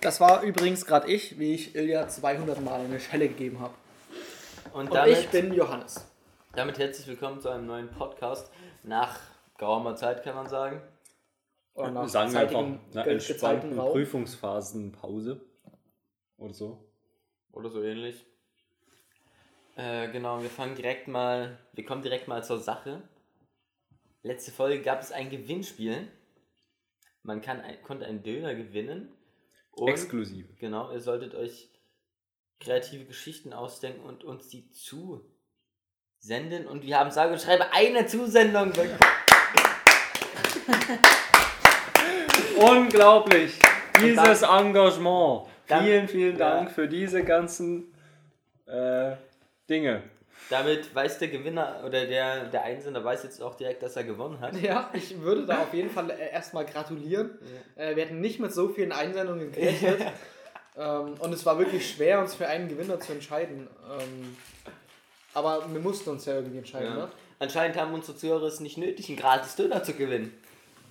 Das war übrigens gerade ich, wie ich Ilja 200 Mal eine Schelle gegeben habe. Und Und damit, ich bin Johannes. damit herzlich willkommen zu einem neuen Podcast. Nach geraumer Zeit kann man sagen. Oder nach Sagen wir einfach ge- entspannten. Prüfungsphasenpause. Oder so. Oder so ähnlich. Äh, genau, wir fangen direkt mal, wir kommen direkt mal zur Sache. Letzte Folge gab es ein Gewinnspiel. Man kann ein, konnte einen Döner gewinnen. Und, Exklusiv. Genau, ihr solltet euch kreative Geschichten ausdenken und uns die zusenden. Und wir haben sage und schreibe eine Zusendung. Unglaublich! Dieses Engagement. Dann- vielen, vielen Ja. Dank für diese ganzen äh, Dinge. Damit weiß der Gewinner oder der, der Einsender weiß jetzt auch direkt, dass er gewonnen hat. Ja, ich würde da auf jeden Fall äh, erstmal gratulieren. Äh, wir hätten nicht mit so vielen Einsendungen gerechnet. ähm, und es war wirklich schwer, uns für einen Gewinner zu entscheiden. Ähm, aber wir mussten uns ja irgendwie entscheiden, Ja. ne? Anscheinend haben unsere Zuhörer es nicht nötig, einen gratis Döner zu gewinnen.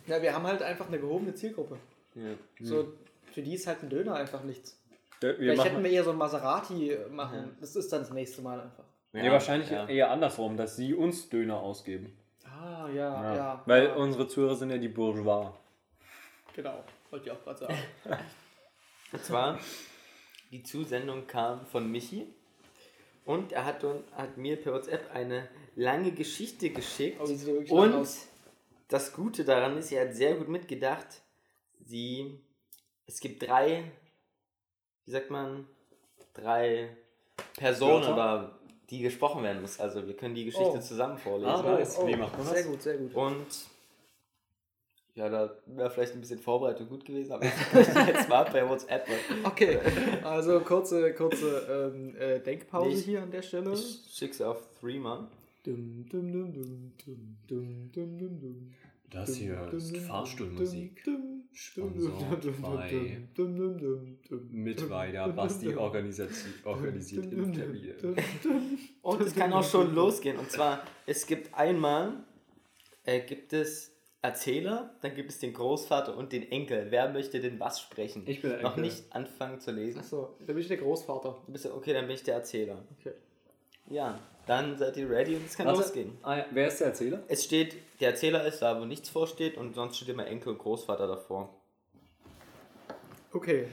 Ja, wir haben halt einfach eine gehobene Zielgruppe. Ja. So, für die ist halt ein Döner einfach nichts. Wir Vielleicht hätten wir eher so ein Maserati machen. Ja. Das ist dann das nächste Mal einfach. Nee, wahrscheinlich ja. eher andersrum, dass sie uns Döner ausgeben. Ah, ja, ja. Weil ja, unsere Zuhörer sind ja die Bourgeois. Genau, wollte ich auch gerade sagen. Und zwar, die Zusendung kam von Michi und er hat, hat mir per WhatsApp eine lange Geschichte geschickt. Ja lang Und aus. das Gute daran ist, er hat sehr gut mitgedacht. Sie, es gibt drei, wie sagt man, drei Personen, Wörter? die gesprochen werden muss. Also wir können die Geschichte oh. zusammen vorlesen. Ah, nice. oh, Wie macht man das? Sehr gut, sehr gut. Und ja, da wäre vielleicht ein bisschen Vorbereitung gut gewesen, aber jetzt mal bei WhatsApp. Ne? Okay, also kurze, kurze ähm, äh, Denkpause nee, hier an der Stelle. Ich schick's auf Three, Mann. Dum, dum, dum, dum, dum, dum, dum, dum. Das hier ist Fahrstuhlmusik. Sponsor bei dum, dum, dum, dum, dum, Mit dum, weiter dum, Basti organisiert dum. Und es kann auch schon losgehen. Und zwar, es gibt einmal, äh, gibt es Erzähler, dann gibt es den Großvater und den Enkel. Wer möchte denn was sprechen? Ich bin der Noch Enkel. nicht anfangen zu lesen. Achso, da bin ich der Großvater. Du bist ja, okay, dann bin ich der Erzähler. Okay. Ja, dann seid ihr ready und es kann Warte. losgehen. Ah. Wer ist der Erzähler? Es steht, der Erzähler ist da, wo nichts vorsteht und sonst steht immer Enkel und Großvater davor. Okay.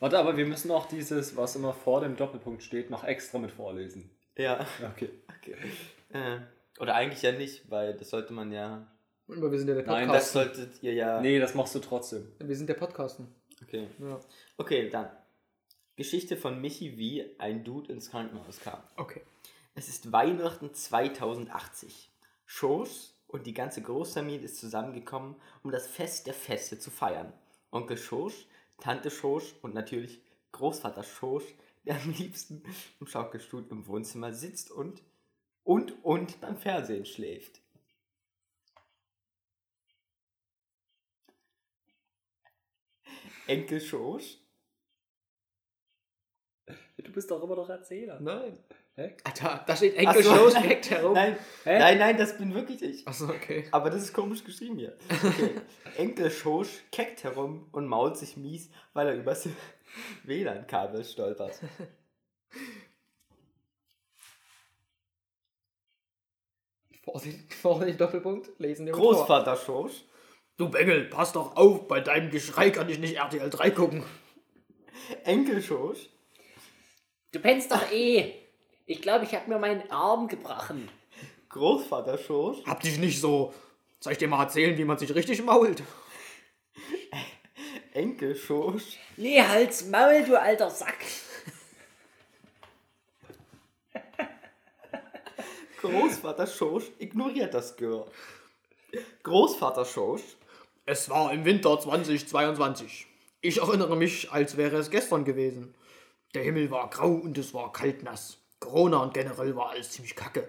Warte, aber wir müssen auch dieses, was immer vor dem Doppelpunkt steht, noch extra mit vorlesen. Ja. Okay. Okay. Äh, oder eigentlich ja nicht, weil das sollte man ja. Aber wir sind ja der Nein, Das Podcast. solltet ihr ja. Nee, das machst du trotzdem. Wir sind der Podcasten. Okay. Ja. Okay, dann. Geschichte von Michi, wie ein Dude ins Krankenhaus kam. Okay. Es ist Weihnachten 2080. Schoß und die ganze Großfamilie ist zusammengekommen, um das Fest der Feste zu feiern. Onkel Schosch, Tante Schosch und natürlich Großvater Schosch, der am liebsten im Schaukelstuhl im Wohnzimmer sitzt und und und beim Fernsehen schläft. Enkel Schosch? Du bist doch immer noch Erzähler. Nein. Hä? Alter, da steht Enkel so. Direkt herum. Nein, Hä? nein, nein, das bin wirklich ich. Achso, okay. Aber das ist komisch geschrieben hier. Okay. Enkel Schosch keckt herum und mault sich mies, weil er übers WLAN-Kabel stolpert. Vorsicht, Vorsicht, Doppelpunkt. Lesen wir. Großvater Schosch, Du Bengel, pass doch auf, bei deinem Geschrei kann ich nicht RTL 3 gucken. Enkel Schosch, Du pennst doch eh. Ich glaube, ich habe mir meinen Arm gebrochen. Großvater Schosch, Hab dich nicht so. Soll ich dir mal erzählen, wie man sich richtig mault? Enkel Schosch, Nee, halt's Maul, du alter Sack. Großvater Schosch ignoriert das Gehör. Großvater Schosch, Es war im Winter 2022. Ich erinnere mich, als wäre es gestern gewesen. Der Himmel war grau und es war kaltnass. Corona und generell war alles ziemlich kacke.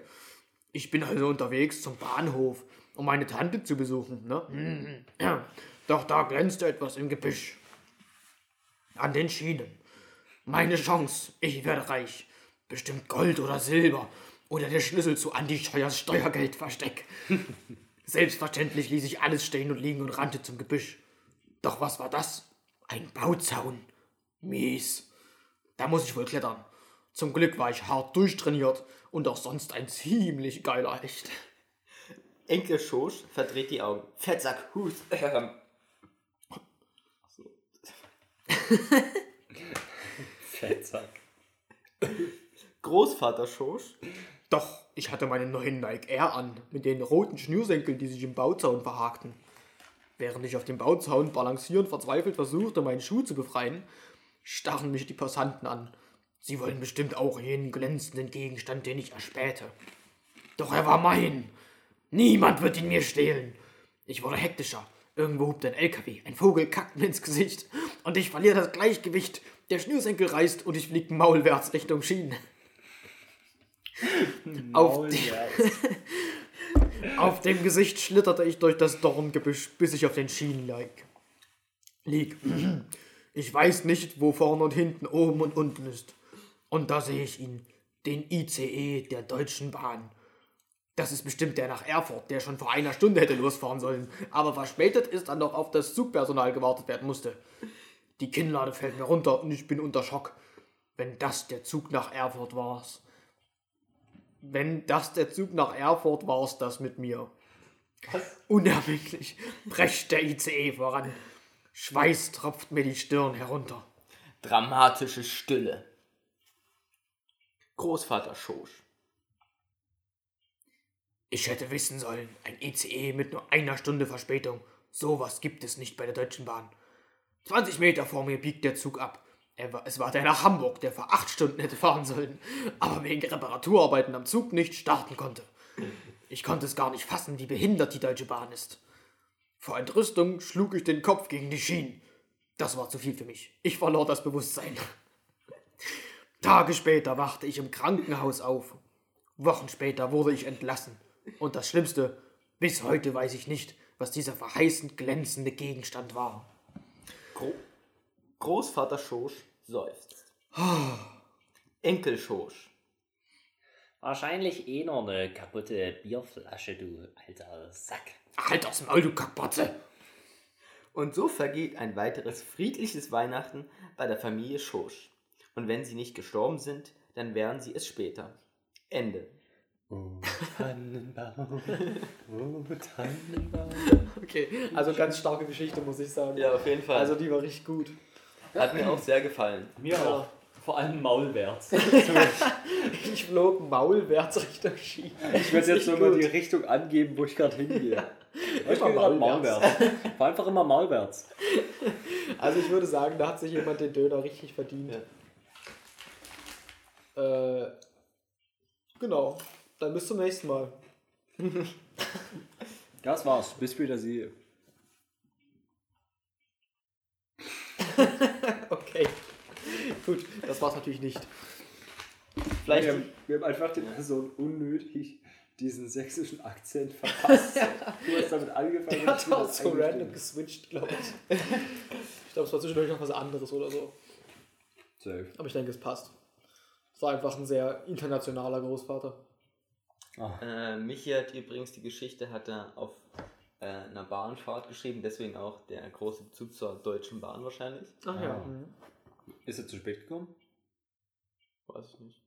Ich bin also unterwegs zum Bahnhof, um meine Tante zu besuchen. Ne? Doch da glänzte etwas im Gebüsch. An den Schienen. Meine Chance, ich werde reich. Bestimmt Gold oder Silber. Oder der Schlüssel zu Andi Scheuers Steuergeldversteck. Selbstverständlich ließ ich alles stehen und liegen und rannte zum Gebüsch. Doch was war das? Ein Bauzaun. Mies. Da muss ich wohl klettern. Zum Glück war ich hart durchtrainiert und auch sonst ein ziemlich geiler Hecht. Enkel Schosch verdreht die Augen. Fettsack, Hus. Ähm. Fettsack. Großvater Schosch. Doch, ich hatte meinen neuen Nike Air an, mit den roten Schnürsenkeln, die sich im Bauzaun verhakten. Während ich auf dem Bauzaun balancierend verzweifelt versuchte, meinen Schuh zu befreien, starren mich die Passanten an. Sie wollen bestimmt auch jenen glänzenden Gegenstand, den ich erspähte. Doch er war mein. Niemand wird ihn mir stehlen. Ich wurde hektischer. Irgendwo hupt ein LKW, ein Vogel kackt mir ins Gesicht und ich verliere das Gleichgewicht. Der Schnürsenkel reißt und ich fliege maulwärts Richtung Schienen. Auf, die, auf dem Gesicht schlitterte ich durch das Dorngebüsch, bis ich auf den Schienen lag. Lieg. Ich weiß nicht, wo vorne und hinten, oben und unten ist. Und da sehe ich ihn, den ICE der Deutschen Bahn. Das ist bestimmt der nach Erfurt, der schon vor einer Stunde hätte losfahren sollen, aber verspätet ist dann noch auf das Zugpersonal gewartet werden musste. Die Kinnlade fällt mir runter und ich bin unter Schock. Wenn das der Zug nach Erfurt war's. Wenn das der Zug nach Erfurt war's, das mit mir. Unerbittlich prescht der ICE voran. Schweiß tropft mir die Stirn herunter. Dramatische Stille. Großvater Schosch. Ich hätte wissen sollen, ein ICE mit nur einer Stunde Verspätung. Sowas gibt es nicht bei der Deutschen Bahn. 20 Meter vor mir biegt der Zug ab. War, es war der nach Hamburg, der vor acht Stunden hätte fahren sollen, aber wegen Reparaturarbeiten am Zug nicht starten konnte. Ich konnte es gar nicht fassen, wie behindert die Deutsche Bahn ist. Vor Entrüstung schlug ich den Kopf gegen die Schienen. Das war zu viel für mich. Ich verlor das Bewusstsein. Tage später wachte ich im Krankenhaus auf. Wochen später wurde ich entlassen. Und das Schlimmste, bis heute weiß ich nicht, was dieser verheißend glänzende Gegenstand war. Gro Großvater Schosch seufzt. Enkel Schosch. Wahrscheinlich eh noch eine kaputte Bierflasche, du alter Sack. Halt aufs Maul, du Kackpatze! Und so vergeht ein weiteres friedliches Weihnachten bei der Familie Schosch. Und wenn sie nicht gestorben sind, dann wären sie es später. Ende. Oh, Tannenbaum. Oh, Tannenbaum. Okay, also ganz starke Geschichte, muss ich sagen. Ja, auf jeden Fall. Also die war richtig gut. hat mir auch sehr gefallen. Mir auch. Vor allem maulwärts. Ich flog maulwärts Richtung Ski. Ich werde jetzt nur mal die Richtung angeben, wo ich gerade hingehe. Ich Immer maulwärts. maulwärts. War einfach immer maulwärts. Also ich würde sagen, da hat sich jemand den Döner richtig verdient. Äh, genau. Dann bis zum nächsten Mal. Das war's. Bis später, Sie. Gut, das war's natürlich nicht. Vielleicht Wir haben, wir haben einfach den Person unnötig diesen sächsischen Akzent verpasst. Du hast damit angefangen. Der und hat auch so random geswitcht, glaube ich. Ich glaube, es war zwischendurch noch was anderes oder so. Safe. Aber ich denke, es passt. Es war einfach ein sehr internationaler Großvater. Ah, Äh, Michi hat übrigens die Geschichte hat er auf äh, einer Bahnfahrt geschrieben, deswegen auch der große Bezug zur Deutschen Bahn wahrscheinlich. Ach ja. Ah. mhm. Ist er zu spät gekommen? Weiß ich nicht.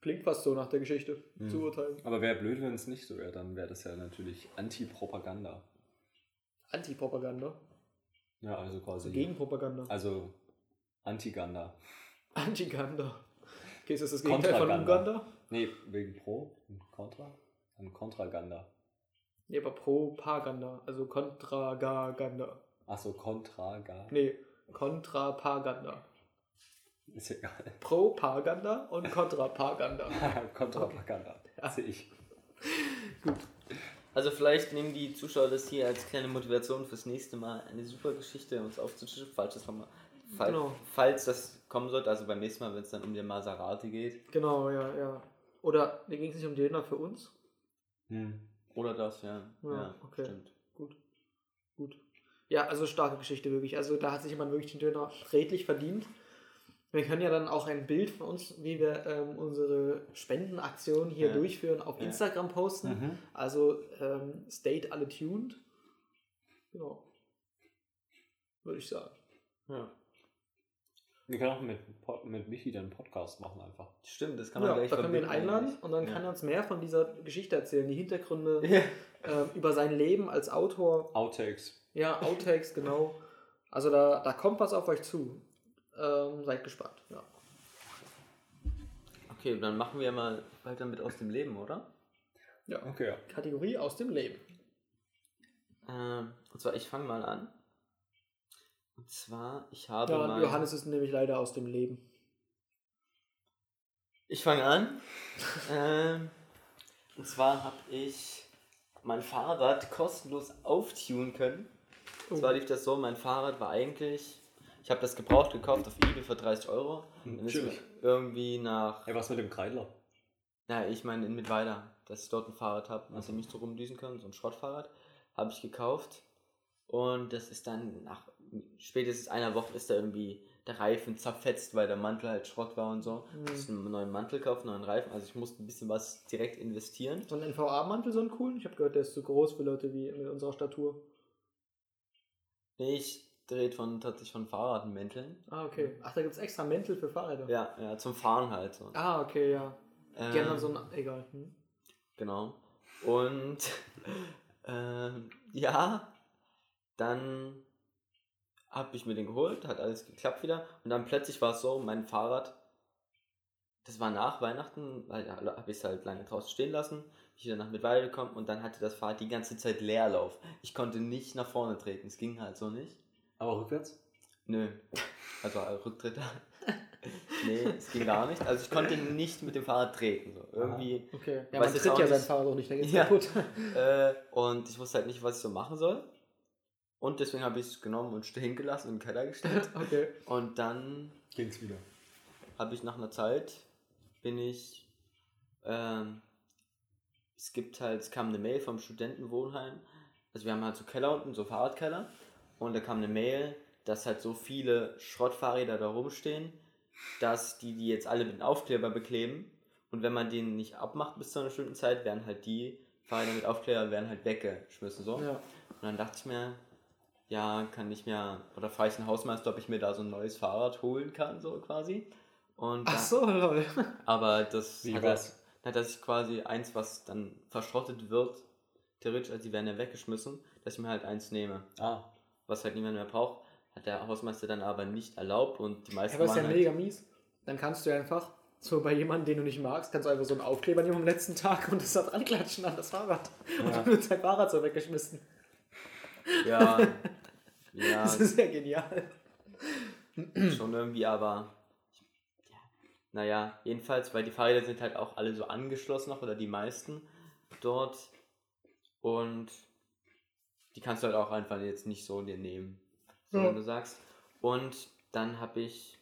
Klingt fast so nach der Geschichte Mhm. zu urteilen. Aber wäre blöd, wenn es nicht so wäre. Dann wäre das ja natürlich Anti-Propaganda. Antipropaganda. Ja, also quasi. Gegenpropaganda. Also Antiganda. Antiganda. Okay, ist das das Gegenteil von. Uganda? Nee, wegen Pro und Contra. Dann Kontraganda. Nee, aber Propaganda. Also Kontragaganda. Achso, Kontraga. Nee, Kontrapaganda. Ist egal. Propaganda und Kontrapaganda. Kontrapaganda. Sehe ich. Also vielleicht nehmen die Zuschauer das hier als kleine Motivation fürs nächste Mal eine super Geschichte uns aufzutischen, falls das, nochmal, fall, Genau. falls das kommen sollte, also beim nächsten Mal, wenn es dann um den Maserati geht. Genau, ja, ja. Oder mir ging es nicht um Döner für uns? Hm. Oder das, ja. Ja, Ja, okay. stimmt. Gut. Gut. Ja, also starke Geschichte wirklich. Also da hat sich jemand wirklich den Döner redlich verdient. Wir können ja dann auch ein Bild von uns, wie wir ähm, unsere Spendenaktion hier Ja. durchführen, auf Ja. Instagram posten. Mhm. Also ähm, stayed alle tuned. Genau. Würde ich sagen. Ja. Wir können auch mit, Pod- mit Michi dann einen Podcast machen einfach. Stimmt, das kann man Ja, gleich da können wir ihn einladen eigentlich. und dann Ja. kann er uns mehr von dieser Geschichte erzählen, die Hintergründe Ja. ähm, über sein Leben als Autor. Outtakes. Ja, Outtakes, genau. Also da, da kommt was auf euch zu. Ähm, seid gespannt. Ja. Okay, dann machen wir mal weiter mit aus dem Leben, oder? Okay, ja. Kategorie aus dem Leben. Ähm, und zwar, ich fange mal an. Und zwar, ich habe Ja, mal... Johannes ist nämlich leider aus dem Leben. Ich fange an. ähm, und zwar habe ich mein Fahrrad kostenlos auftunen können. Und Oh. zwar lief das so, mein Fahrrad war eigentlich... Ich habe das gebraucht gekauft auf Ebay für 30 Euro. Hm, Dann ist mir irgendwie nach... Ey, was mit dem Kreidler? Na, ich meine in Mittweida, dass ich dort ein Fahrrad habe, was ich nicht so rumdüsen kann, so ein Schrottfahrrad, habe ich gekauft. Und das ist dann nach spätestens einer Woche ist da irgendwie der Reifen zerfetzt, weil der Mantel halt Schrott war und so. Mhm. Ich musste einen neuen Mantel kaufen, einen neuen Reifen. Also ich musste ein bisschen was direkt investieren. So ein NVA-Mantel, so einen coolen? Ich habe gehört, der ist zu groß für Leute wie mit unserer Statur. Nee, ich drehe von tatsächlich von Fahrradmänteln. Ah, okay. Ach, da gibt es extra Mäntel für Fahrräder. Ja, ja, zum Fahren halt so. Ah, okay, ja. Die haben Ähm, dann so ein. Egal. Hm? Genau. Und ähm, ja, dann habe ich mir den geholt, hat alles geklappt wieder. Und dann plötzlich war es so, mein Fahrrad, das war nach Weihnachten, weil da habe ich es halt lange draußen stehen lassen. Ich bin danach mit weitergekommen und dann hatte das Fahrrad die ganze Zeit Leerlauf. Ich konnte nicht nach vorne treten, es ging halt so nicht. Aber rückwärts? Nö. Also äh, Rücktritte. nee, es ging gar nicht. Also ich konnte nicht mit dem Fahrrad treten. So. Irgendwie. Okay. Ja, man tritt ja sein Fahrrad auch nicht, dann geht's Ja. kaputt. Äh, und ich wusste halt nicht, was ich so machen soll. Und deswegen habe ich es genommen und stehen gelassen und in den Keller gestellt. okay. Und dann Ging's wieder. habe ich nach einer Zeit, bin ich, ähm, es gibt halt, es kam eine Mail vom Studentenwohnheim. Also wir haben halt so Keller unten, so Fahrradkeller. Und da kam eine Mail, dass halt so viele Schrottfahrräder da rumstehen, dass die die jetzt alle mit einem Aufkleber bekleben. Und wenn man den nicht abmacht bis zu einer bestimmten Zeit, werden halt die Fahrräder mit Aufkleber werden halt weggeschmissen. So. Ja. Und dann dachte ich mir, ja, kann ich mir, oder frage ich den Hausmeister, ob ich mir da so ein neues Fahrrad holen kann, so quasi. Und Ach so, lol. aber das Wie hat das, hat das ich quasi eins, was dann verschrottet wird, theoretisch, also die werden ja weggeschmissen, dass ich mir halt eins nehme, Ah. Was halt niemand mehr braucht, hat der Hausmeister dann aber nicht erlaubt und die Ja, meisten aber ist ja waren mega halt, mies. Dann kannst du ja einfach, so bei jemandem, den du nicht magst, kannst du einfach so einen Aufkleber nehmen am letzten Tag und das da dran klatschen an das Fahrrad. Und dann wird sein Fahrrad so weggeschmissen. ja, ja, Das ist ja genial. schon irgendwie, aber ja, naja, jedenfalls, weil die Fahrräder sind halt auch alle so angeschlossen noch, oder die meisten dort und die kannst du halt auch einfach jetzt nicht so dir nehmen, so Ja. wenn du sagst. Und dann habe ich,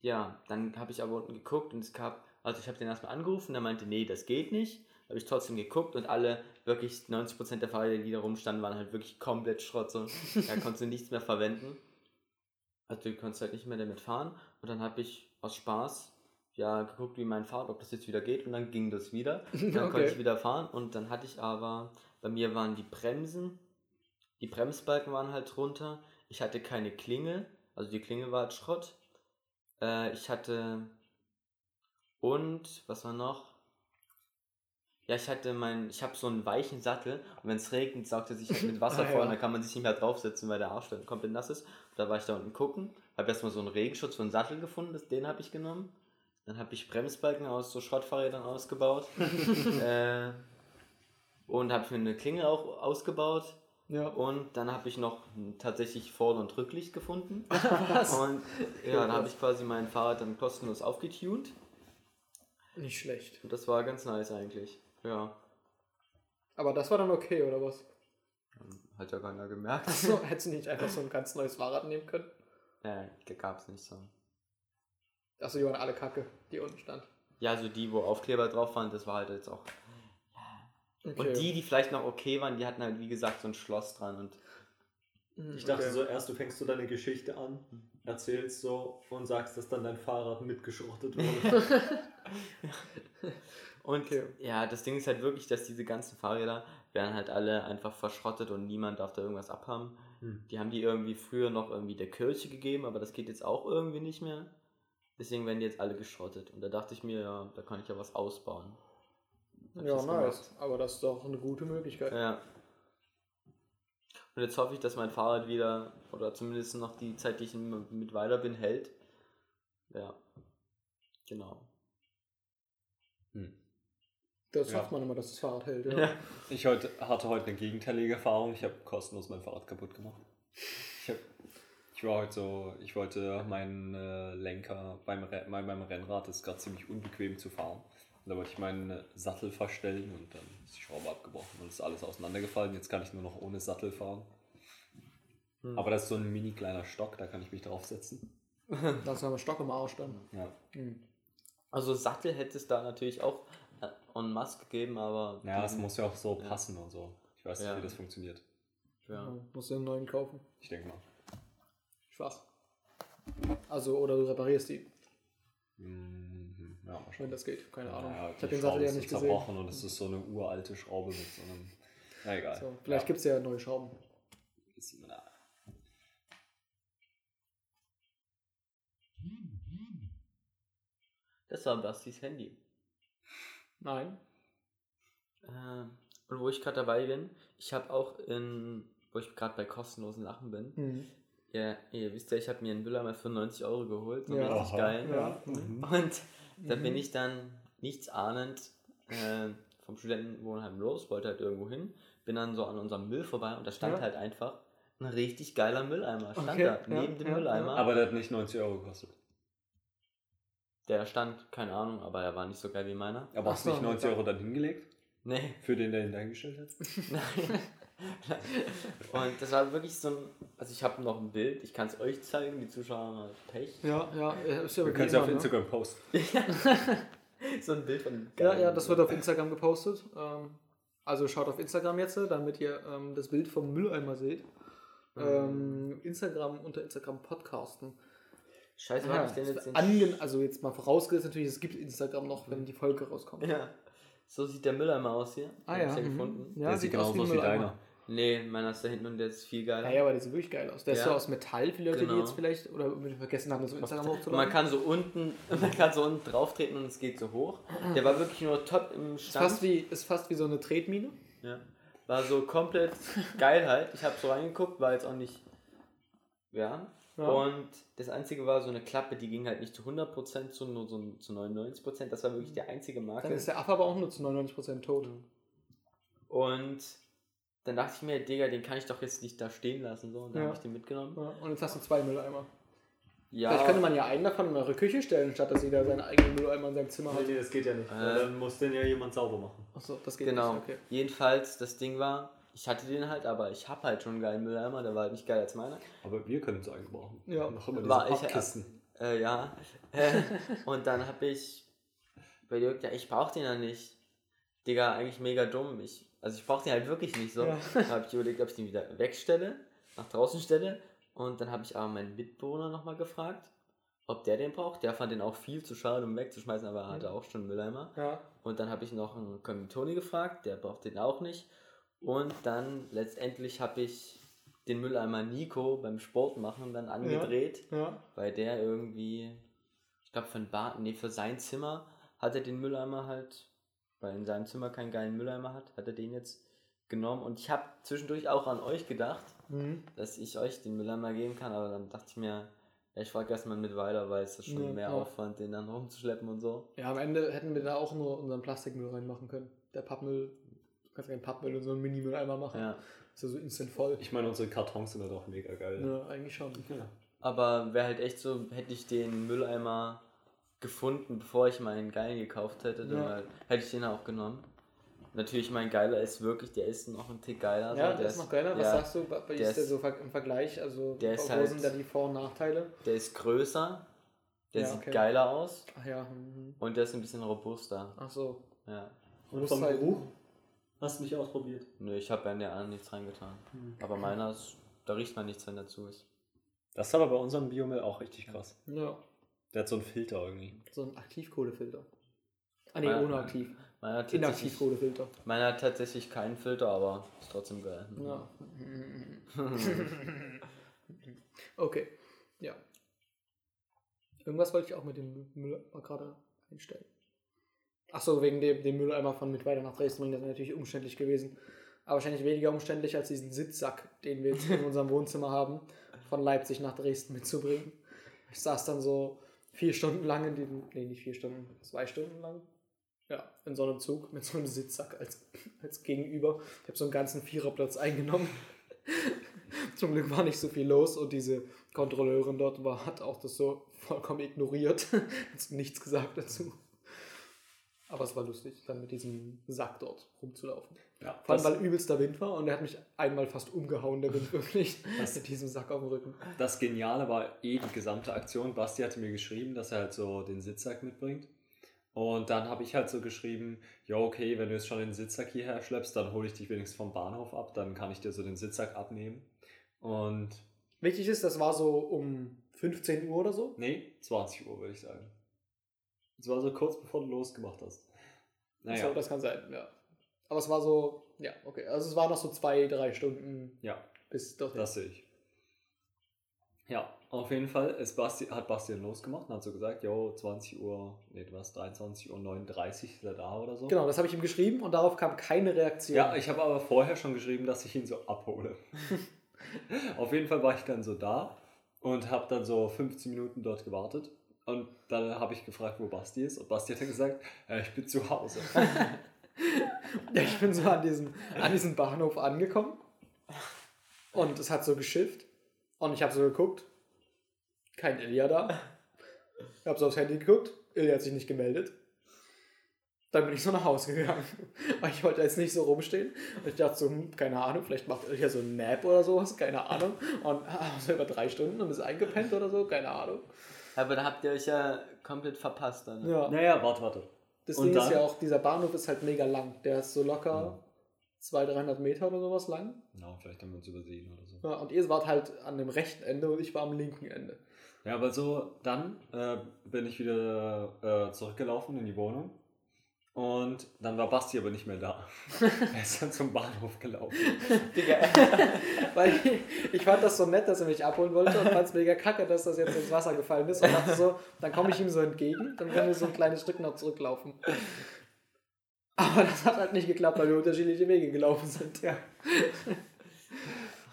ja, dann habe ich aber unten geguckt und es gab, also ich habe den erstmal angerufen, der meinte, nee, das geht nicht. Habe ich trotzdem geguckt und alle, wirklich 90% der Fahrräder, die da rumstanden, waren halt wirklich komplett Schrott. So. Da konntest du nichts mehr verwenden. Also du konntest halt nicht mehr damit fahren. Und dann habe ich aus Spaß ja geguckt, wie mein Fahrrad, ob das jetzt wieder geht. Und dann ging das wieder. Dann konnte Okay. ich wieder fahren. Und dann hatte ich aber, bei mir waren die Bremsen, die Bremsbalken waren halt runter. Ich hatte keine Klinge. Also die Klinge war halt Schrott. Äh, ich hatte und was war noch? Ja, ich hatte mein, ich habe so einen weichen Sattel und wenn es regnet, saugt er sich halt mit Wasser Ah, voll ja. und dann kann man sich nicht mehr draufsetzen, weil der Arsch dann komplett nass ist. Da war ich da unten gucken, habe erstmal so einen Regenschutz für einen Sattel gefunden, das, den habe ich genommen. Dann habe ich Bremsbalken aus so Schrottfahrrädern ausgebaut. äh, und habe mir eine Klinge auch ausgebaut. Ja. Und dann habe ich noch tatsächlich Vorder- und Rücklicht gefunden. Was? Und ja, da habe ich quasi mein Fahrrad dann kostenlos aufgetunt. Nicht schlecht. Und das war ganz nice eigentlich. Ja, Aber das war dann okay, oder was? hat ja keiner gemerkt. Achso, hättest du nicht einfach so ein ganz neues Fahrrad nehmen können? äh, gab's nicht so. Achso, die waren alle kacke, die unten stand. Ja, also die, wo Aufkleber drauf waren, das war halt jetzt auch. Okay. Und die, die vielleicht noch okay waren, die hatten halt wie gesagt so ein Schloss dran und Hm, Ich dachte okay. so, erst du fängst so deine Geschichte an, erzählst so und sagst, dass dann dein Fahrrad mitgeschrottet wurde. Und Okay. ja, das Ding ist halt wirklich, dass diese ganzen Fahrräder werden halt alle einfach verschrottet und niemand darf da irgendwas abhaben. Hm. Die haben die irgendwie früher noch irgendwie der Kirche gegeben, aber das geht jetzt auch irgendwie nicht mehr. Deswegen werden die jetzt alle geschrottet. Und da dachte ich mir, ja, da kann ich ja was ausbauen. Hab Ja, nice. Aber das ist doch eine gute Möglichkeit. Ja. Und jetzt hoffe ich, dass mein Fahrrad wieder, oder zumindest noch die Zeit, die ich mit weiter bin, hält. Ja. Genau. Das Ja. schafft man immer, dass das Fahrrad hält. Ja. Ja. Ich heute, hatte heute eine gegenteilige Erfahrung. Ich habe kostenlos mein Fahrrad kaputt gemacht. Ich, hab, ich war heute so, ich wollte meinen äh, Lenker beim, Re bei meinem Rennrad, das ist gerade ziemlich unbequem zu fahren. Und da wollte ich meinen Sattel verstellen und dann ist die Schraube abgebrochen und ist alles auseinandergefallen. Jetzt kann ich nur noch ohne Sattel fahren. Hm. Aber das ist so ein mini kleiner Stock, da kann ich mich draufsetzen. Das haben wir Stock im Arsch dann. Ja. Hm. Also Sattel hätte es da natürlich auch äh, en masse gegeben, aber. Ja, es muss ja auch so Ja. passen und so. Ich weiß nicht, Ja. wie das funktioniert. Ja. Ja. Musst du einen neuen kaufen. Ich denke mal. Schwach. Also, oder du reparierst die, Mhm. Ja, wenn wahrscheinlich. das geht. Keine Ahnung. Ja, ich habe den Sattel ja nicht gesehen. zerbrochen und es ist so eine uralte Schraube mit so einem. Na egal. So, vielleicht ja. gibt es ja neue Schrauben. Das war Bastis Handy. Nein. Ähm, und wo ich gerade dabei bin, ich habe auch in, wo ich gerade bei kostenlosen Lachen bin, Mhm. Ja, ihr wisst ja, ich habe mir einen Mülleimer für 90 Euro geholt, so Ja. richtig Aha. geil. Ja. Mhm. Und da Mhm. bin ich dann nichts ahnend äh, vom Studentenwohnheim los, wollte halt irgendwo hin, bin dann so an unserem Müll vorbei und da stand Ja. halt einfach ein richtig geiler Mülleimer. Stand Okay, da, ja, neben dem ja, Mülleimer. Aber der hat nicht 90 Euro gekostet. Der stand, keine Ahnung, aber er war nicht so geil wie meiner. Aber Ach hast du nicht so, 90 ja. Euro dann hingelegt? Nee, Für den, der ihn dahingestellt hat? nein. und das war wirklich so ein, also ich habe noch ein Bild, ich kann es euch zeigen, die Zuschauer haben halt Pech. Ja, ja, äh, ist ja Wir wie können es ja auf ne? Instagram posten. so ein Bild von Ja, ja, das wird auf Instagram gepostet. Ähm, also schaut auf Instagram jetzt, damit ihr ähm, das Bild vom Mülleimer seht. Ähm, Instagram unter Instagram podcasten. Scheiße, Ja, war ich denn jetzt ange also jetzt mal vorausgesetzt natürlich, es gibt Instagram noch, wenn die Folge rauskommt. Ja. So sieht der Mülleimer aus hier. Ah Den ja, ich mhm. gefunden. ja der sieht sieht aus wie aus wie Mülleimer. deiner. Nee, meiner ist da hinten und der ist viel geiler. Ja, ja, aber der sieht wirklich geil aus. Der ist Ja. so aus Metall, die Leute, Genau. die jetzt vielleicht oder vergessen haben, das auf Instagram Und man hochzuladen. kann so unten, man kann so unten drauf treten und es geht so hoch. Der war wirklich nur top im ist, Stand. fast wie, ist fast wie so eine Tretmine. Ja. War so komplett geil halt. Ich habe so reingeguckt, war jetzt auch nicht. Ja. Ja. Und das einzige war so eine Klappe, die ging halt nicht zu 100%, zu nur so zu 99%. Das war wirklich der einzige Marke. Dann ist der Affe aber auch nur zu 99% tot. Und dann dachte ich mir, Digga, den kann ich doch jetzt nicht da stehen lassen. So. Und dann Ja. habe ich den mitgenommen. Ja, und jetzt hast du zwei Mülleimer. Ja. Vielleicht könnte man ja einen davon in eure Küche stellen, statt dass jeder seinen eigenen Mülleimer in seinem Zimmer hat. das geht ja nicht. Äh. dann muss den ja jemand sauber machen. Achso, das geht Genau. nicht. Okay. Jedenfalls, das Ding war, ich hatte den halt, aber ich habe halt schon einen geilen Mülleimer, der war halt nicht geil als meiner. Aber wir können es eingebrauchen. Ja. Noch immer diese War ich- Pappkisten. Äh, ja. Äh, und dann habe ich überlegt, ja, ich brauche den ja nicht. Digga, eigentlich mega dumm. Ich, also ich brauche den halt wirklich nicht so. Ja. Dann habe ich überlegt, ob ich den wieder wegstelle, nach draußen stelle. Und dann habe ich aber meinen Mitbewohner nochmal gefragt, ob der den braucht. Der fand den auch viel zu schade, um wegzuschmeißen, aber er hatte auch schon einen Mülleimer. Ja. Und dann habe ich noch einen Kommilitoni gefragt, der braucht den auch nicht. Und dann letztendlich habe ich den Mülleimer Nico beim Sport machen dann angedreht, Ja. weil der irgendwie, ich glaube für ein Bad, nee, für sein Zimmer hat er den Mülleimer halt, weil in seinem Zimmer keinen geilen Mülleimer hat, hat er den jetzt genommen. Und ich habe zwischendurch auch an euch gedacht, Mhm. dass ich euch den Mülleimer geben kann, aber dann dachte ich mir, ich frage erstmal mit weiter, weil es ist schon Ja, mehr ja. Aufwand, den dann rumzuschleppen und so. Ja, am Ende hätten wir da auch nur unseren Plastikmüll reinmachen können. Der Pappmüll, du kannst keinen Pappmüll in so einen Mini-Mülleimer machen. Ja. Ist ja so instant voll. Ich meine, unsere Kartons sind halt auch mega geil. Ja, eigentlich schon. Ja. Aber wäre halt echt so, hätte ich den Mülleimer gefunden, bevor ich meinen geilen gekauft hätte, dann Ja. hätte ich den auch genommen. Natürlich, mein geiler ist wirklich, der ist noch ein Tick geiler. Ja, so, der, ist noch geiler. Was ja, sagst du? Wie der ist der so im Vergleich? Also, der ist wo halt- sind da die Vor- und Nachteile? Der ist größer, der Ja, sieht okay. geiler aus Ach ja. mhm. und der ist ein bisschen robuster. Ach so. Ja. Du musst halt, Hast du mich ausprobiert? Nö, ich habe in der anderen nichts reingetan. Hm. Aber meiner ist, da riecht man nichts, wenn dazu ist. Das ist aber bei unserem Biomüll auch richtig krass. ja, Der hat so einen Filter irgendwie. so ein Aktivkohlefilter. Ah nee, Ja. ohne aktiv. Meiner hat Inaktiv tatsächlich, Kohlefilter. meiner hat tatsächlich keinen Filter, aber ist trotzdem geil. Ja. okay. Ja. Irgendwas wollte ich auch mit dem Müll mal gerade einstellen. Achso, wegen dem, dem Mülleimer von mit weiter nach Dresden bringen, das wäre natürlich umständlich gewesen. Aber wahrscheinlich weniger umständlich als diesen Sitzsack, den wir jetzt in unserem Wohnzimmer haben, von Leipzig nach Dresden mitzubringen. Ich saß dann so vier Stunden lang in diesem, nee, nicht vier Stunden, zwei Stunden lang. Ja, in so einem Zug mit so einem Sitzsack als, als Gegenüber. Ich habe so einen ganzen Viererplatz eingenommen. Zum Glück war nicht so viel los und diese Kontrolleurin dort war, hat auch das so vollkommen ignoriert. hat nichts gesagt dazu. Aber es war lustig, dann mit diesem Sack dort rumzulaufen. Ja, Vor allem, das, weil übelster Wind war und er hat mich einmal fast umgehauen, der Wind wirklich, mit diesem Sack auf dem Rücken. das Geniale war eh die gesamte Aktion. Basti hatte mir geschrieben, dass er halt so den Sitzsack mitbringt. Und dann habe ich halt so geschrieben, ja okay, wenn du jetzt schon den Sitzsack hierher schleppst, dann hole ich dich wenigstens vom Bahnhof ab, dann kann ich dir so den Sitzsack abnehmen. Und Wichtig ist, das war so um 15 Uhr oder so. nee, 20 Uhr würde ich sagen. Es war so kurz bevor du losgemacht hast. Naja. Naja, das kann sein, ja. Aber es war so, ja, okay. Also es waren noch so zwei, drei Stunden ja, bis dorthin. das sehe ich. Ja, auf jeden Fall ist Basti, hat Bastian losgemacht und hat so gesagt, jo, 20 Uhr, nee, du warst 23 Uhr 39 ist er da oder so. Genau, das habe ich ihm geschrieben und darauf kam keine Reaktion. Ja, ich habe aber vorher schon geschrieben, dass ich ihn so abhole. Auf jeden Fall war ich dann so da und habe dann so 15 Minuten dort gewartet. Und dann habe ich gefragt, wo Basti ist. Und Basti hat dann gesagt, äh, ich bin zu Hause. Ja, ich bin so an diesem, an diesem Bahnhof angekommen und es hat so geschifft und ich habe so geguckt, kein Ilja da. Ich habe so aufs Handy geguckt, Ilja hat sich nicht gemeldet. Dann bin ich so nach Hause gegangen, weil ich wollte jetzt nicht so rumstehen. Und ich dachte so, hm, keine Ahnung, vielleicht macht Ilja so einen Nap oder sowas, keine Ahnung. Und so über drei Stunden und ist eingepennt oder so, keine Ahnung. Aber da habt ihr euch ja komplett verpasst dann. ne? Ja. naja, warte, warte. Das Und Ding ist ja auch, dieser Bahnhof ist halt mega lang. Der ist so locker 200, 300 Meter oder sowas lang. Na, vielleicht haben wir uns übersehen oder so. Ja, und ihr wart halt an dem rechten Ende und ich war am linken Ende. Ja, aber so, dann äh, bin ich wieder äh, zurückgelaufen in die Wohnung. Und dann war Basti aber nicht mehr da. er ist dann zum Bahnhof gelaufen. Weil ich, ich fand das so nett, dass er mich abholen wollte und fand es mega kacke, dass das jetzt ins Wasser gefallen ist. Und dachte so, dann komme ich ihm so entgegen, dann können wir so ein kleines Stück noch zurücklaufen. Aber das hat halt nicht geklappt, weil wir unterschiedliche Wege gelaufen sind. Ja.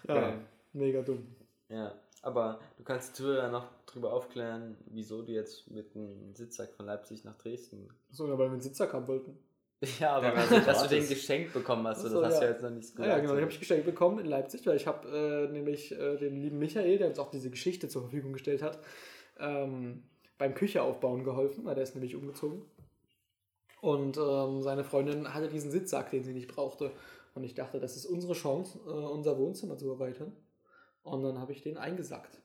ja Geil. mega dumm. Ja, aber du kannst die Zuhörer noch drüber aufklären, wieso du jetzt mit einem Sitzsack von Leipzig nach Dresden. So, weil wir einen Sitzer haben wollten. Ja, aber Ja, also dass du den geschenkt bekommen hast, Ach das so, hast du ja. ja jetzt noch nicht Ja, gesagt. ja, genau, den habe ich geschenkt bekommen in Leipzig, weil ich habe äh, nämlich äh, den lieben Michael, der uns auch diese Geschichte zur Verfügung gestellt hat, ähm, beim Kücheaufbauen geholfen, weil der ist nämlich umgezogen. Und ähm, seine Freundin hatte diesen Sitzsack, den sie nicht brauchte. Und ich dachte, das ist unsere Chance, äh, unser Wohnzimmer zu erweitern. Und dann habe ich den eingesackt.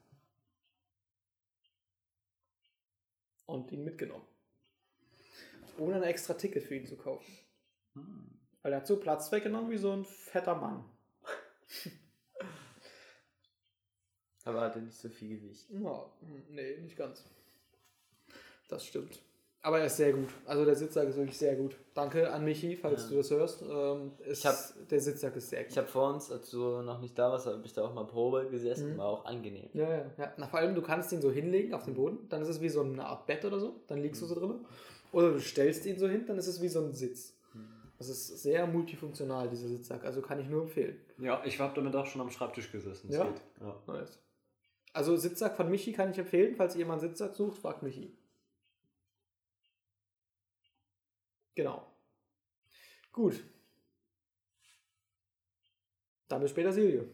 Und ihn mitgenommen. Ohne ein extra Ticket für ihn zu kaufen. Weil er hat so Platz weggenommen wie so ein fetter Mann. Aber hatte nicht so viel Gewicht. Ja, hm, nee, nicht ganz. Das stimmt. Aber er ist sehr gut. Also der Sitzsack ist wirklich sehr gut. Danke an Michi, falls Ja. du das hörst. Ähm, Ich hab- der Sitzsack ist sehr gut. Ich habe vor uns, als du noch nicht da warst, habe ich da auch mal Probe gesessen, Mhm. war auch angenehm. ja, ja, ja. Na, vor allem, du kannst ihn so hinlegen auf den Boden, dann ist es wie so eine Art Bett oder so, dann liegst du so drin. Oder du stellst ihn so hin, dann ist es wie so ein Sitz. Das ist sehr multifunktional, dieser Sitzsack. Also kann ich nur empfehlen. Ja, ich habe damit auch schon am Schreibtisch gesessen. Das Ja? geht. Ja. Nice. Also Sitzsack von Michi kann ich empfehlen. Falls jemand Sitzsack sucht, fragt Michi. Genau. Gut. Dann bis später, Silvio.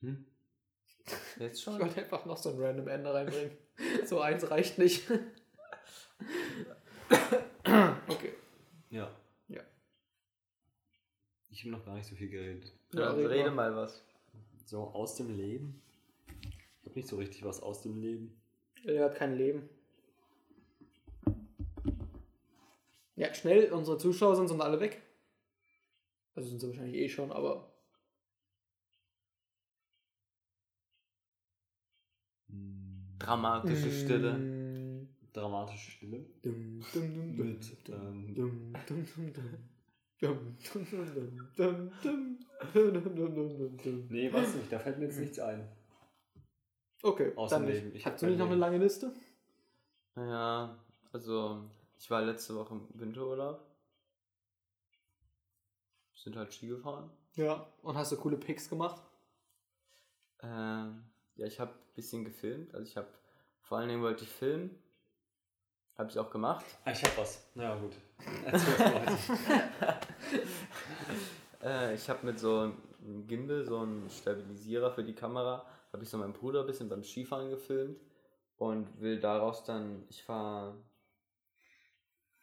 Hm? Jetzt Ich schon? wollte einfach noch so ein random Ende reinbringen. so eins reicht nicht. okay. Ja. Ja. Ich habe noch gar nicht so viel geredet. Ja, Ja, red rede mal. mal was. So aus dem Leben? Ich habe nicht so richtig was aus dem Leben. Er hat kein Leben. Ja, schnell, unsere Zuschauer sind sonst alle weg. Also sind sie wahrscheinlich eh schon, aber. Dramatische Stille. Dramatische Stille. Dum, dum, dum, Mit. Ähm, nee, weiß nicht, da fällt mir jetzt nichts ein. Okay, Außer dann nicht. Ich Hast du nicht noch eine lange Liste? Naja, also ich war letzte Woche im Winterurlaub. Sind halt Ski gefahren. Ja. Und hast du coole Picks gemacht? Ähm, ja, ich habe ein bisschen gefilmt. Also ich habe, vor allen Dingen wollte ich filmen. Habe ich auch gemacht. Ah, ich hab was. Na ja, gut. Äh, ich habe mit so einem Gimbal, so einem Stabilisierer für die Kamera, habe ich so meinen Bruder ein bisschen beim Skifahren gefilmt und will daraus dann, ich fahre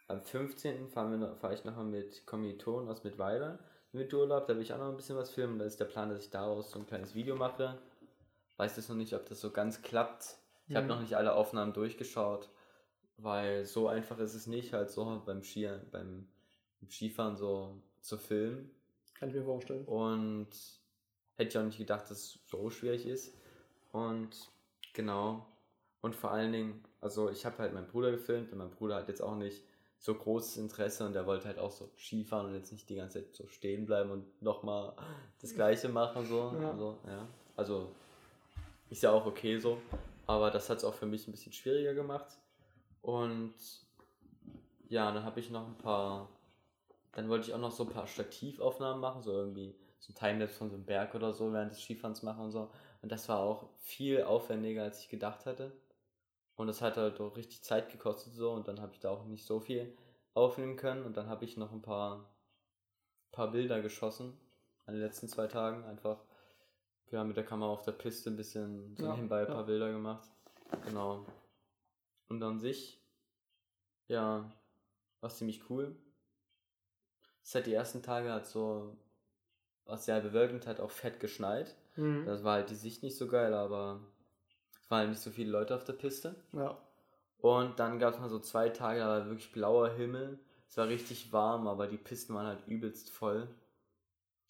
am 15. fahren wir fahre ich nochmal mit Kommilitonen aus Mittweida mit Urlaub, da will ich auch noch ein bisschen was filmen. Da ist der Plan, dass ich daraus so ein kleines Video mache. Weiß jetzt noch nicht, ob das so ganz klappt. Ich habe Mhm. noch nicht alle Aufnahmen durchgeschaut, weil so einfach ist es nicht, halt so beim Skier, beim Skifahren so zu filmen. Kann ich mir vorstellen. Und hätte ich auch nicht gedacht, dass es so schwierig ist. Und genau. Und vor allen Dingen, also ich habe halt meinen Bruder gefilmt und mein Bruder hat jetzt auch nicht so großes Interesse und der wollte halt auch so Skifahren und jetzt nicht die ganze Zeit so stehen bleiben und nochmal das gleiche machen. So. Ja. Also, ja. also ist ja auch okay so. Aber das hat es auch für mich ein bisschen schwieriger gemacht. Und ja, dann habe ich noch ein paar dann wollte ich auch noch so ein paar Stativaufnahmen machen, so irgendwie so ein Timelapse von so einem Berg oder so während des Skifahrens machen und so. Und das war auch viel aufwendiger, als ich gedacht hatte. Und das hat halt auch richtig Zeit gekostet so und dann habe ich da auch nicht so viel aufnehmen können und dann habe ich noch ein paar, paar Bilder geschossen an den letzten zwei Tagen. Einfach, wir haben mit der Kamera auf der Piste ein bisschen so Ja, nebenbei ein ja. paar Bilder gemacht. Genau. Und an sich, ja, war ziemlich cool. Hat die ersten Tage hat so, was sehr bewölkt hat, auch fett geschneit. Mhm. Das war halt die Sicht nicht so geil, aber waren nicht so viele Leute auf der Piste. Ja. Und dann gab es mal so zwei Tage, da war wirklich blauer Himmel. Es war richtig warm, aber die Pisten waren halt übelst voll.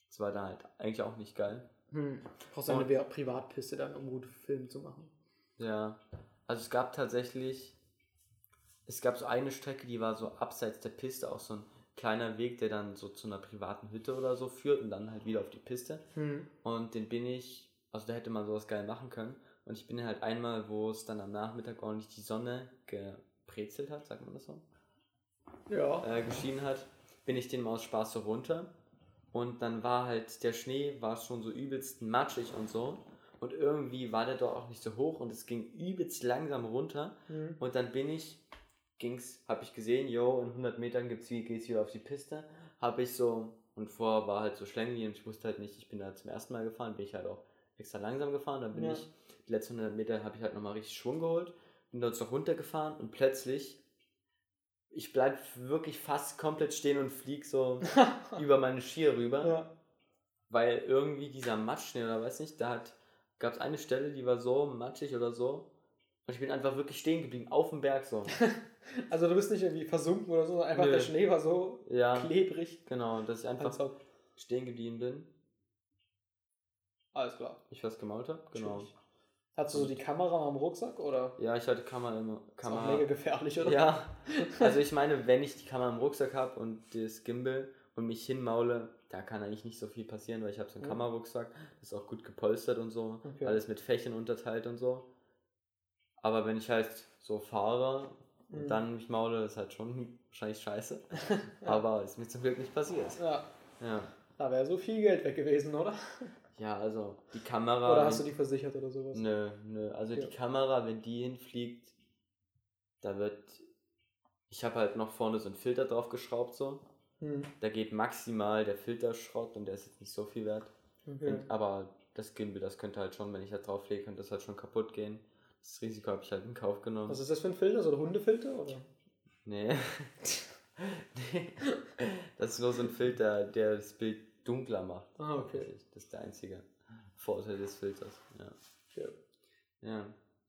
Es war da halt eigentlich auch nicht geil. Hm. Du brauchst eine Wer- Privatpiste dann, um gute Filme zu machen. Ja, also es gab tatsächlich, es gab so eine Strecke, die war so abseits der Piste, auch so ein kleiner Weg, der dann so zu einer privaten Hütte oder so führt und dann halt wieder auf die Piste. Hm. Und den bin ich, also da hätte man sowas geil machen können. Und ich bin halt einmal, wo es dann am Nachmittag ordentlich die Sonne gebrezelt hat, sagt man das so, Ja. äh, geschienen hat, bin ich den mal aus Spaß so runter. Und dann war halt, der Schnee war schon so übelst matschig und so. Und irgendwie war der doch auch nicht so hoch und es ging übelst langsam runter. Hm. Und dann bin ich, ging's, hab ich gesehen, yo, in 100 Metern gibt's wie, geht's wieder auf die Piste. Hab ich so, und vorher war halt so Schlängli und ich wusste halt nicht, ich bin da zum ersten Mal gefahren, bin ich halt auch extra langsam gefahren. Dann bin Ja. ich, die letzten 100 Meter habe ich halt nochmal richtig Schwung geholt, bin dort so runtergefahren und plötzlich, ich bleib wirklich fast komplett stehen und flieg so über meine Skier rüber Ja. weil irgendwie dieser Matschschnee oder weiß nicht, da hat, gab es eine Stelle, die war so matschig oder so. Und ich bin einfach wirklich stehen geblieben, auf dem Berg so. Also du bist nicht irgendwie versunken oder so, sondern einfach Nö. der Schnee war so Ja, klebrig. genau, dass ich einfach stehen geblieben bin. Alles klar. Ich was gemault habe, genau. Natürlich. Hast du so die Kamera am Rucksack oder? Ja, ich hatte Kamera immer. Ist auch Kamera. mega gefährlich, oder? Ja, also ich meine, wenn ich die Kamera im Rucksack habe und das Gimbal und mich hinmaule, da kann eigentlich nicht so viel passieren, weil ich habe so einen Ja. Kamerarucksack, das ist auch gut gepolstert und so, Okay. alles mit Fächern unterteilt und so. Aber wenn ich halt so fahre und Mhm. dann mich maule, ist halt schon wahrscheinlich scheiße. Aber ist mir zum Glück nicht passiert. Ja. Ja. Da wäre so viel Geld weg gewesen, oder? Ja, also die Kamera. Oder hast du die versichert oder sowas? Nö, nö. Also Ja. die Kamera, wenn die hinfliegt, da wird. Ich habe halt noch vorne so einen Filter drauf geschraubt, so. Hm. Da geht maximal der Filterschrott und der ist jetzt nicht so viel wert. Okay. Und, aber das Gimbal, das könnte halt schon, wenn ich da drauf lege, könnte das halt schon kaputt gehen. Das Risiko habe ich halt in Kauf genommen. Was ist das für ein Filter? So ein Hundefilter? Oder? Nee. nee. Das ist nur so ein Filter, der das Bild dunkler macht. Ah, okay. Das ist der einzige Vorteil des Filters. Ja. okay. ja.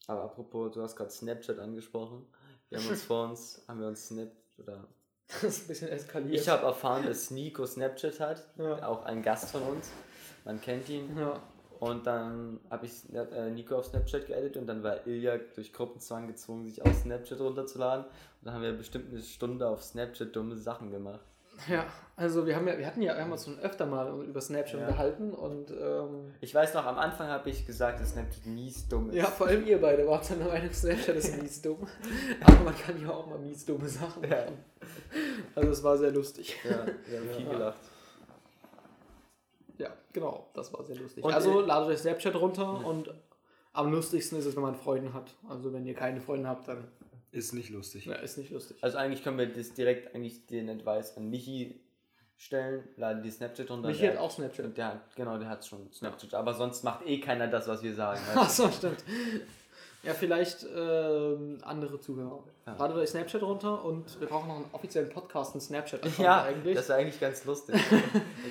Aber apropos, du hast gerade Snapchat angesprochen. Wir haben uns vor uns, haben wir uns Snap oder Das ist ein bisschen eskaliert. ich habe erfahren, dass Nico Snapchat hat, Ja. auch ein Gast von uns. Man kennt ihn. Ja. Und dann habe ich äh, Nico auf Snapchat geedit und dann war Ilja durch Gruppenzwang gezwungen, sich aus Snapchat runterzuladen. Und dann haben wir bestimmt eine Stunde auf Snapchat dumme Sachen gemacht. Ja, also wir haben ja, wir hatten ja einmal schon öfter mal über Snapchat Ja. unterhalten und ähm, Ich weiß noch, am Anfang habe ich gesagt, dass Snapchat mies dumm ist. ja, vor allem ihr beide wart dann der Meinung, Snapchat ist mies dumm. Aber man kann ja auch mal mies dumme Sachen Ja. machen. Also es war sehr lustig. Ja, wir haben viel gelacht. Ja, genau, das war sehr lustig. Und, also äh, ladet euch Snapchat runter und am lustigsten ist es, wenn man Freunde hat. Also wenn ihr keine Freunde habt, dann Ist nicht lustig. ja, ist nicht lustig. Also eigentlich können wir das direkt eigentlich den Advice an Michi stellen, lade die Snapchat runter. Michi Der- hat auch Snapchat. Und der hat, genau, der hat schon Snapchat. Aber sonst macht eh keiner das, was wir sagen. weißt Achso, stimmt. Ja, vielleicht ähm, andere Zuhörer. Ja. Ladet euch Snapchat runter und wir brauchen noch einen offiziellen Podcast, einen snapchat ja, eigentlich. das ist eigentlich ganz lustig.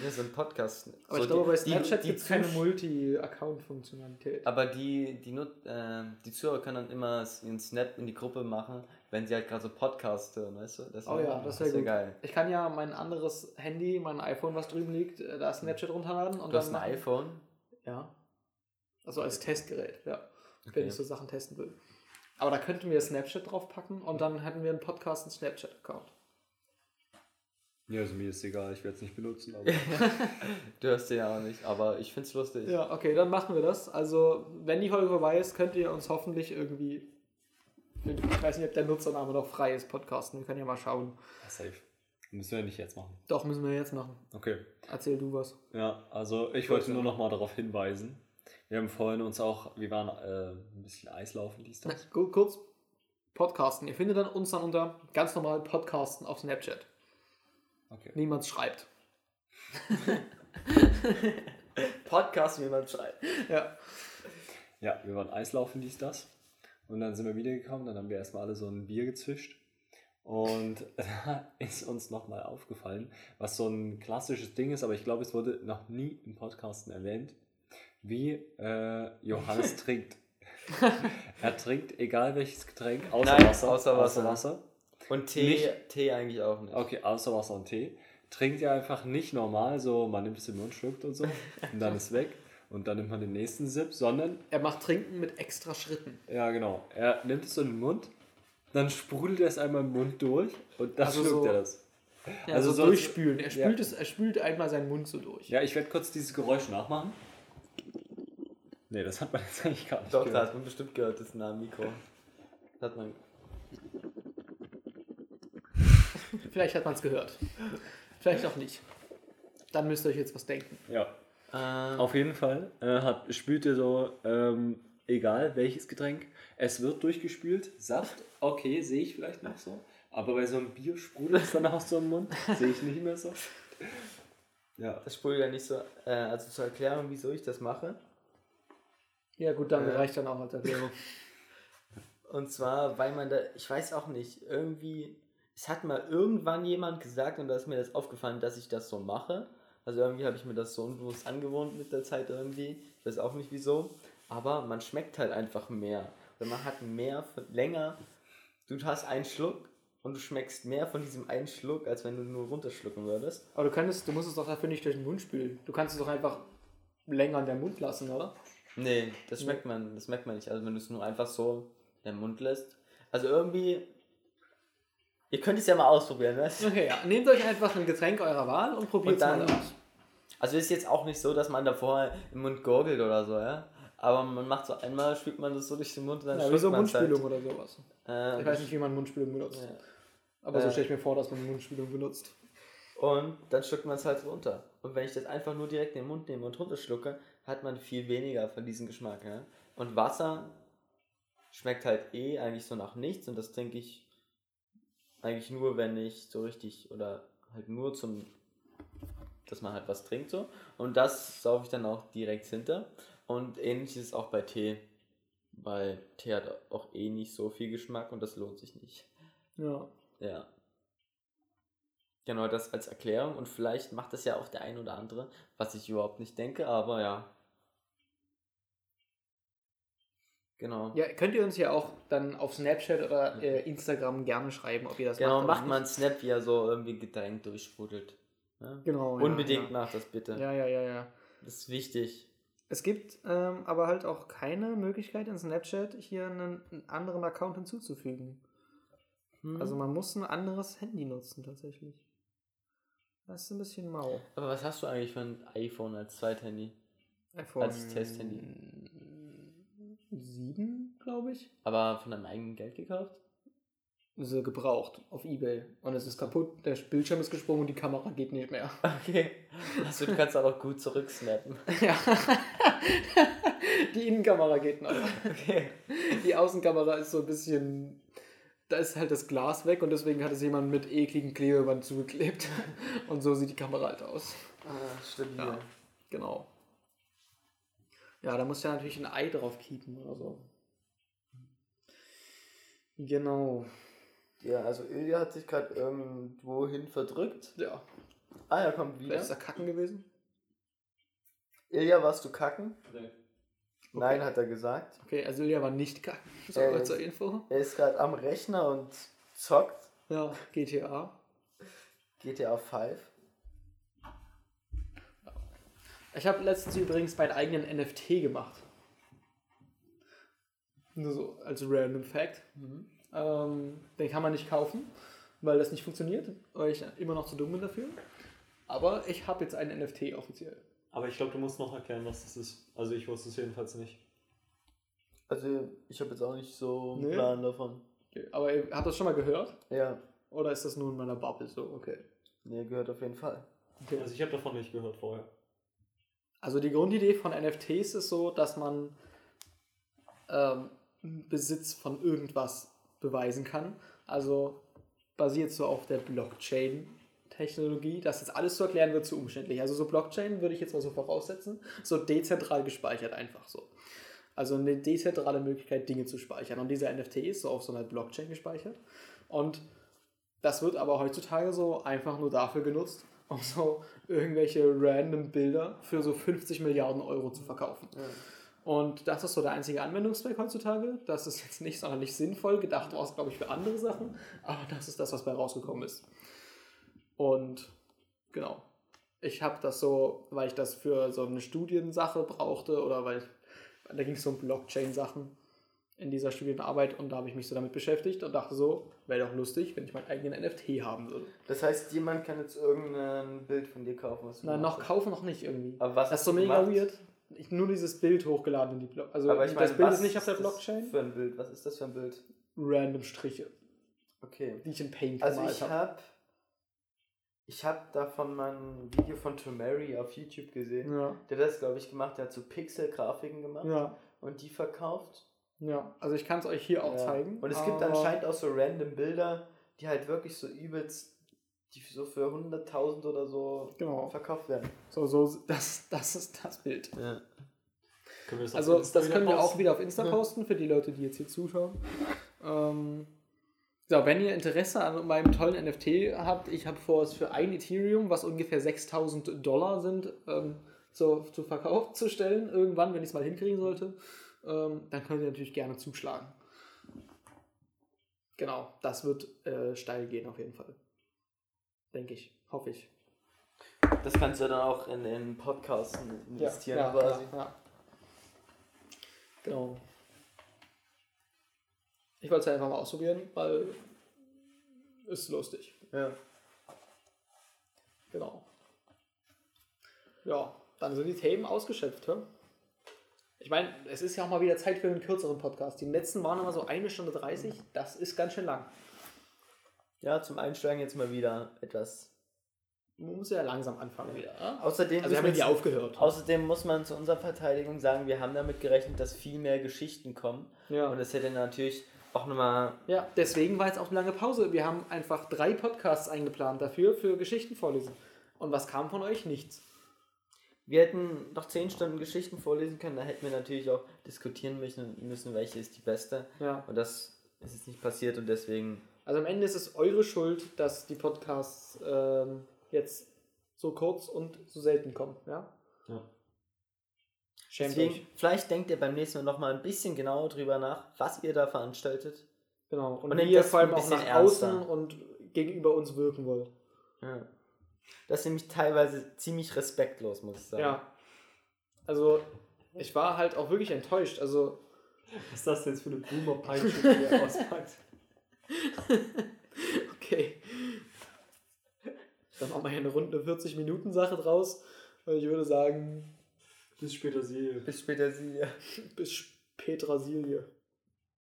das ist ein Podcast. aber So ich glaube, bei Snapchat gibt es keine Multi-Account-Funktionalität. Aber die, die, äh, die Zuhörer können dann immer ihren Snap in die Gruppe machen, wenn sie halt gerade so Podcast hören, weißt du? Das Oh ja, das wär wäre geil. Ich kann ja mein anderes Handy, mein iPhone, was drüben liegt, äh, da Snapchat runterladen und Du hast dann ein iPhone? Ja. Also als Testgerät, ja. Okay. Wenn ich so Sachen testen will. Aber da könnten wir Snapchat draufpacken und dann hätten wir einen Podcast, einen Snapchat-Account. Ja, also mir ist egal, ich werde es nicht benutzen. Aber Du hörst den ja auch nicht, aber ich find's lustig. Ja, okay, dann machen wir das. Also, wenn die Folge vorbei ist, könnt ihr uns hoffentlich irgendwie. Ich weiß nicht, ob der Nutzername noch frei ist, podcasten. Wir können ja mal schauen. safe. Müssen wir nicht jetzt machen. Doch, müssen wir jetzt machen. Okay. Erzähl du was. Ja, also ich wollte nur noch mal darauf hinweisen. Wir haben vorhin uns auch, wir waren äh, ein bisschen Eislaufen, dies, das. Gu- Kurz podcasten. Ihr findet dann uns dann unter ganz normal Podcasten auf Snapchat. Okay. Niemand schreibt. Podcast, wie man schreibt. Ja. Ja, wir waren Eislaufen, dies, das. Und dann sind wir wiedergekommen, dann haben wir erstmal alle so ein Bier gezischt. Und da ist uns nochmal aufgefallen, was so ein klassisches Ding ist, aber ich glaube, es wurde noch nie im Podcasten erwähnt, wie äh, Johannes trinkt. er trinkt egal welches Getränk, außer Nein, Wasser. außer Wasser. Wasser. Und Tee, Nicht- Tee eigentlich auch nicht. Okay, außer Wasser und Tee. Trinkt er einfach nicht normal, so man nimmt es im Mund, schluckt und so und dann ist weg und dann nimmt man den nächsten Sip, sondern Er macht Trinken mit extra Schritten. Ja, genau. Er nimmt es so in den Mund, dann sprudelt er es einmal im Mund durch und dann Also schluckt so- er das. Ja, Also also so- durchspülen. Er spült, Ja. es, er spült einmal seinen Mund so durch. Ja, ich werde kurz dieses Geräusch nachmachen. Nee, das hat man jetzt eigentlich gar nicht Doch, da gehört. hat man bestimmt gehört, das ist nah am Mikro. Das hat man. Vielleicht hat man es gehört. Vielleicht auch nicht. Dann müsst ihr euch jetzt was denken. Ja, Ähm, auf jeden Fall äh, hat, spült er so, ähm, egal welches Getränk, es wird durchgespült. Saft, okay, sehe ich vielleicht noch so. Aber bei so einem Bier sprudelt es dann aus so einem Mund, sehe ich nicht mehr so. Ja, das sprudelt ja nicht so. Äh, also zur Erklärung, wieso ich das mache. Ja, gut, dann Ja. reicht dann auch als Erklärung. Und zwar, weil man da, ich weiß auch nicht, irgendwie, es hat mal irgendwann jemand gesagt und da ist mir das aufgefallen, dass ich das so mache. Also irgendwie habe ich mir das so unbewusst angewohnt mit der Zeit irgendwie. Ich weiß auch nicht wieso. Aber man schmeckt halt einfach mehr. Oder man hat mehr, von, länger. Du hast einen Schluck und du schmeckst mehr von diesem einen Schluck, als wenn du nur runterschlucken würdest. Aber du könntest, du musst es doch dafür nicht durch den Mund spülen. Du kannst es doch einfach länger in den Mund lassen, oder? Nee, das schmeckt man, das schmeckt man nicht. Also wenn du es nur einfach so in den Mund lässt. Also irgendwie. Ihr könnt es ja mal ausprobieren, weißt du? Okay, ja. Nehmt euch einfach ein Getränk eurer Wahl und probiert es mal dann- aus. Also ist jetzt auch nicht so, dass man davor im Mund gurgelt oder so, ja. Aber man macht so einmal, spült man das so durch den Mund und dann Ja, wie so man's Mundspülung oder sowas. Halt. Ich weiß nicht, wie man Mundspülung benutzt. Ja. Aber so Äh. stelle ich mir vor, dass man Mundspülung benutzt. Und dann schluckt man es halt runter. Und wenn ich das einfach nur direkt in den Mund nehme und runterschlucke, hat man viel weniger von diesem Geschmack. Ja? Und Wasser schmeckt halt eh eigentlich so nach nichts und das trinke ich eigentlich nur, wenn ich so richtig oder halt nur zum, dass man halt was trinkt so. Und das saufe ich dann auch direkt hinter. Und ähnlich ist es auch bei Tee. Weil Tee hat auch eh nicht so viel Geschmack und das lohnt sich nicht. Ja. Ja. Genau, das als Erklärung und vielleicht macht das ja auch der ein oder andere, was ich überhaupt nicht denke, aber ja. Genau. Ja, könnt ihr uns ja auch dann auf Snapchat oder äh, Instagram gerne schreiben, ob ihr das genau, macht. macht mal nicht. einen Snap, wie er so irgendwie Getränk durchsprudelt. Ja? Genau. Unbedingt ja. macht das bitte. Ja, ja, ja, ja. Das ist wichtig. Es gibt ähm, aber halt auch keine Möglichkeit in Snapchat hier einen, einen anderen Account hinzuzufügen. Also man muss ein anderes Handy nutzen tatsächlich. Das ist ein bisschen mau. Aber was hast du eigentlich für ein iPhone als Zweithandy? iPhone Als Testhandy. 7, glaube ich. Aber von deinem eigenen Geld gekauft? So gebraucht auf Ebay. Und es ist kaputt, der Bildschirm ist gesprungen und die Kamera geht nicht mehr. Okay. Also du kannst auch gut zurücksnappen. Ja. die Innenkamera geht noch. Okay. Die Außenkamera ist so ein bisschen. Da ist halt das Glas weg und deswegen hat es jemand mit ekligen Klebeband zugeklebt. Und so sieht die Kamera halt aus. Ah, stabil. Ja. Genau. Ja, da muss ja natürlich ein Ei drauf keepen oder so. Genau. Ja, also Ilja hat sich gerade irgendwohin verdrückt. Ja. Ah, er kommt wieder. ist er kacken gewesen. Ilja, warst du kacken? Nee. Nein, hat er gesagt. Okay, also Ilja war nicht kacken. So, Äh, zur Info. Er ist gerade am Rechner und zockt Ja, GTA. GTA 5. Ich habe letztens übrigens meinen eigenen NFT gemacht. Nur so als random Fact. Ähm, den kann man nicht kaufen, weil das nicht funktioniert, weil ich immer noch zu dumm bin dafür. Aber ich habe jetzt einen NFT offiziell. Aber ich glaube, du musst noch erklären, was das ist. Also ich wusste es jedenfalls nicht. Also, ich habe jetzt auch nicht so einen Nee. Plan davon. Okay, aber ihr habt das schon mal gehört? Ja, Oder ist das nur in meiner Bubble so? Okay. nee, gehört auf jeden Fall. okay. Also ich habe davon nicht gehört vorher. Also die Grundidee von NFTs ist so, dass man ähm, Besitz von irgendwas beweisen kann. Also basiert so auf der Blockchain-Technologie. Das jetzt alles zu erklären wird zu umständlich. Also so Blockchain würde ich jetzt mal so voraussetzen, so dezentral gespeichert einfach so. Also eine dezentrale Möglichkeit, Dinge zu speichern. Und dieser NFT ist so auf so einer Blockchain gespeichert. Und das wird aber heutzutage so einfach nur dafür genutzt, um so irgendwelche random Bilder für so 50 Milliarden Euro zu verkaufen. Und das ist so der einzige Anwendungszweck heutzutage. Das ist jetzt nicht sonderlich sinnvoll. Gedacht war es, glaube ich, für andere Sachen. Aber das ist das, was bei rausgekommen ist. Und genau. Ich habe das so, weil ich das für so eine Studiensache brauchte oder weil da ging es um Blockchain-Sachen in dieser Studienarbeit und da habe ich mich so damit beschäftigt und dachte so, wäre doch lustig, wenn ich meinen eigenen NFT haben würde. Das heißt, jemand kann jetzt irgendein Bild von dir kaufen. Was du Nein, noch kaufen noch nicht irgendwie. Aber was Das ist hast so du mega gemacht? weird. Ich nur dieses Bild hochgeladen in die Blockchain. Also Aber ich meine, das Bild ist nicht auf der Blockchain. Für ein Bild. Was ist das für ein Bild? Random Striche, Okay. die ich in Paint Also gemalt ich habe. habe ich habe davon mal ein Video von Tomary auf YouTube gesehen. Ja, Der hat das, glaube ich, gemacht. Der hat so Pixel-Grafiken gemacht ja, und die verkauft. Ja. Also ich kann es euch hier auch Ja. zeigen. Und es gibt anscheinend auch so random Bilder, die halt wirklich so übelst, die so für 100.000 oder so Genau. verkauft werden. So, so, das, das ist das Bild. Ja. Können wir das Also das können wir posten? auch wieder auf Insta posten für die Leute, die jetzt hier zuschauen. Ähm, so, wenn ihr Interesse an meinem tollen NFT habt, ich habe vor, es für ein Ethereum, was ungefähr 6000 Dollar sind, ähm, zu, zu Verkauf zu stellen, irgendwann, wenn ich es mal hinkriegen sollte, ähm, dann könnt ihr natürlich gerne zuschlagen. Genau, das wird äh, steil gehen auf jeden Fall. Denke ich, hoffe ich. Das kannst du dann auch in den Podcasts investieren ja, quasi. klar, ja. Genau. Ich wollte es einfach mal ausprobieren, weil ist lustig. Ja. Genau. Ja, dann sind die Themen ausgeschöpft. hä? Ich meine, es ist ja auch mal wieder Zeit für einen kürzeren Podcast. Die letzten waren immer so eine Stunde 30. Das ist ganz schön lang. ja, zum Einsteigen jetzt mal wieder etwas. Man muss ja langsam anfangen wieder. ja? Außerdem, Also wir haben ja aufgehört. außerdem muss man zu unserer Verteidigung sagen, wir haben damit gerechnet, dass viel mehr Geschichten kommen. Ja. Und es hätte natürlich auch nochmal Ja, deswegen war jetzt auch eine lange Pause. Wir haben einfach drei Podcasts eingeplant dafür, für Geschichten vorlesen. Und was kam von euch? Nichts. Wir hätten noch 10 Stunden Geschichten vorlesen können, da hätten wir natürlich auch diskutieren müssen, müssen welche ist die beste. Ja. Und das ist jetzt nicht passiert und deswegen. Also am Ende ist es eure Schuld, dass die Podcasts ähm, jetzt so kurz und so selten kommen. Ja? Ja. Schämt deswegen euch. vielleicht denkt ihr beim nächsten Mal nochmal ein bisschen genauer drüber nach, was ihr da veranstaltet. Genau. Und, Und wie ihr das vor allem auch nach ernster. außen und gegenüber uns wirken wollt. Ja. Das ist nämlich teilweise ziemlich respektlos, muss ich sagen. Ja. Also ich war halt auch wirklich enttäuscht. Also, Was ist das jetzt für eine Boomer-Peitsche, die er auspackt? okay. Dann machen wir hier eine runde 40-Minuten-Sache draus. Und ich würde sagen, Bis später sie. Bis später sie. bis Petra Silje.